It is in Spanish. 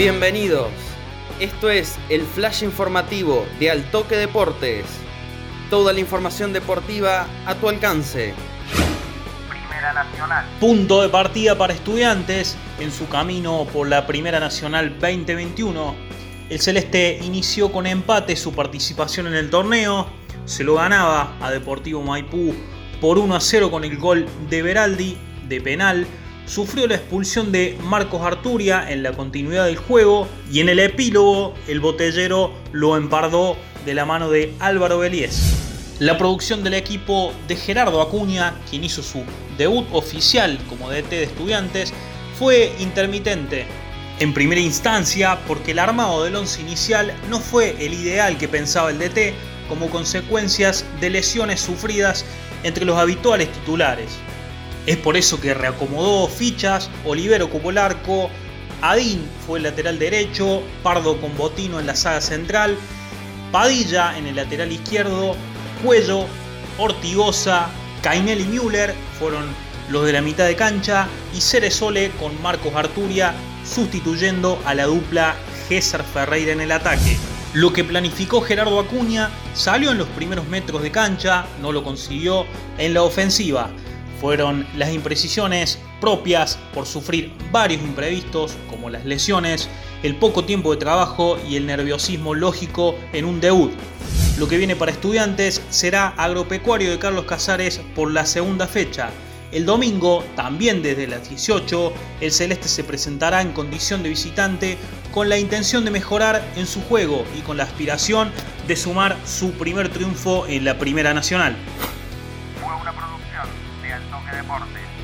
Bienvenidos. Esto es el flash informativo de Altoque Deportes. Toda la información deportiva a tu alcance. Primera Nacional. Punto de partida para estudiantes en su camino por la Primera Nacional 2021. El Celeste inició con empate su participación en el torneo. Se lo ganaba a Deportivo Maipú por 1 a 0 con el gol de Beraldi de penal sufrió la expulsión de Marcos Arturia en la continuidad del juego y en el epílogo el botellero lo empardó de la mano de Álvaro Beliés. La producción del equipo de Gerardo Acuña, quien hizo su debut oficial como DT de estudiantes, fue intermitente. En primera instancia, porque el armado del once inicial no fue el ideal que pensaba el DT como consecuencias de lesiones sufridas entre los habituales titulares. Es por eso que reacomodó fichas, Olivero ocupó el arco, Adín fue el lateral derecho, Pardo con Botino en la saga central, Padilla en el lateral izquierdo, Cuello, Ortigosa, Cainel y Müller fueron los de la mitad de cancha y Ceresole con Marcos Arturia sustituyendo a la dupla César Ferreira en el ataque. Lo que planificó Gerardo Acuña salió en los primeros metros de cancha, no lo consiguió en la ofensiva fueron las imprecisiones propias por sufrir varios imprevistos como las lesiones, el poco tiempo de trabajo y el nerviosismo lógico en un debut. Lo que viene para estudiantes será agropecuario de Carlos Casares por la segunda fecha. El domingo, también desde las 18, el Celeste se presentará en condición de visitante con la intención de mejorar en su juego y con la aspiración de sumar su primer triunfo en la Primera Nacional. Tocque Deportes.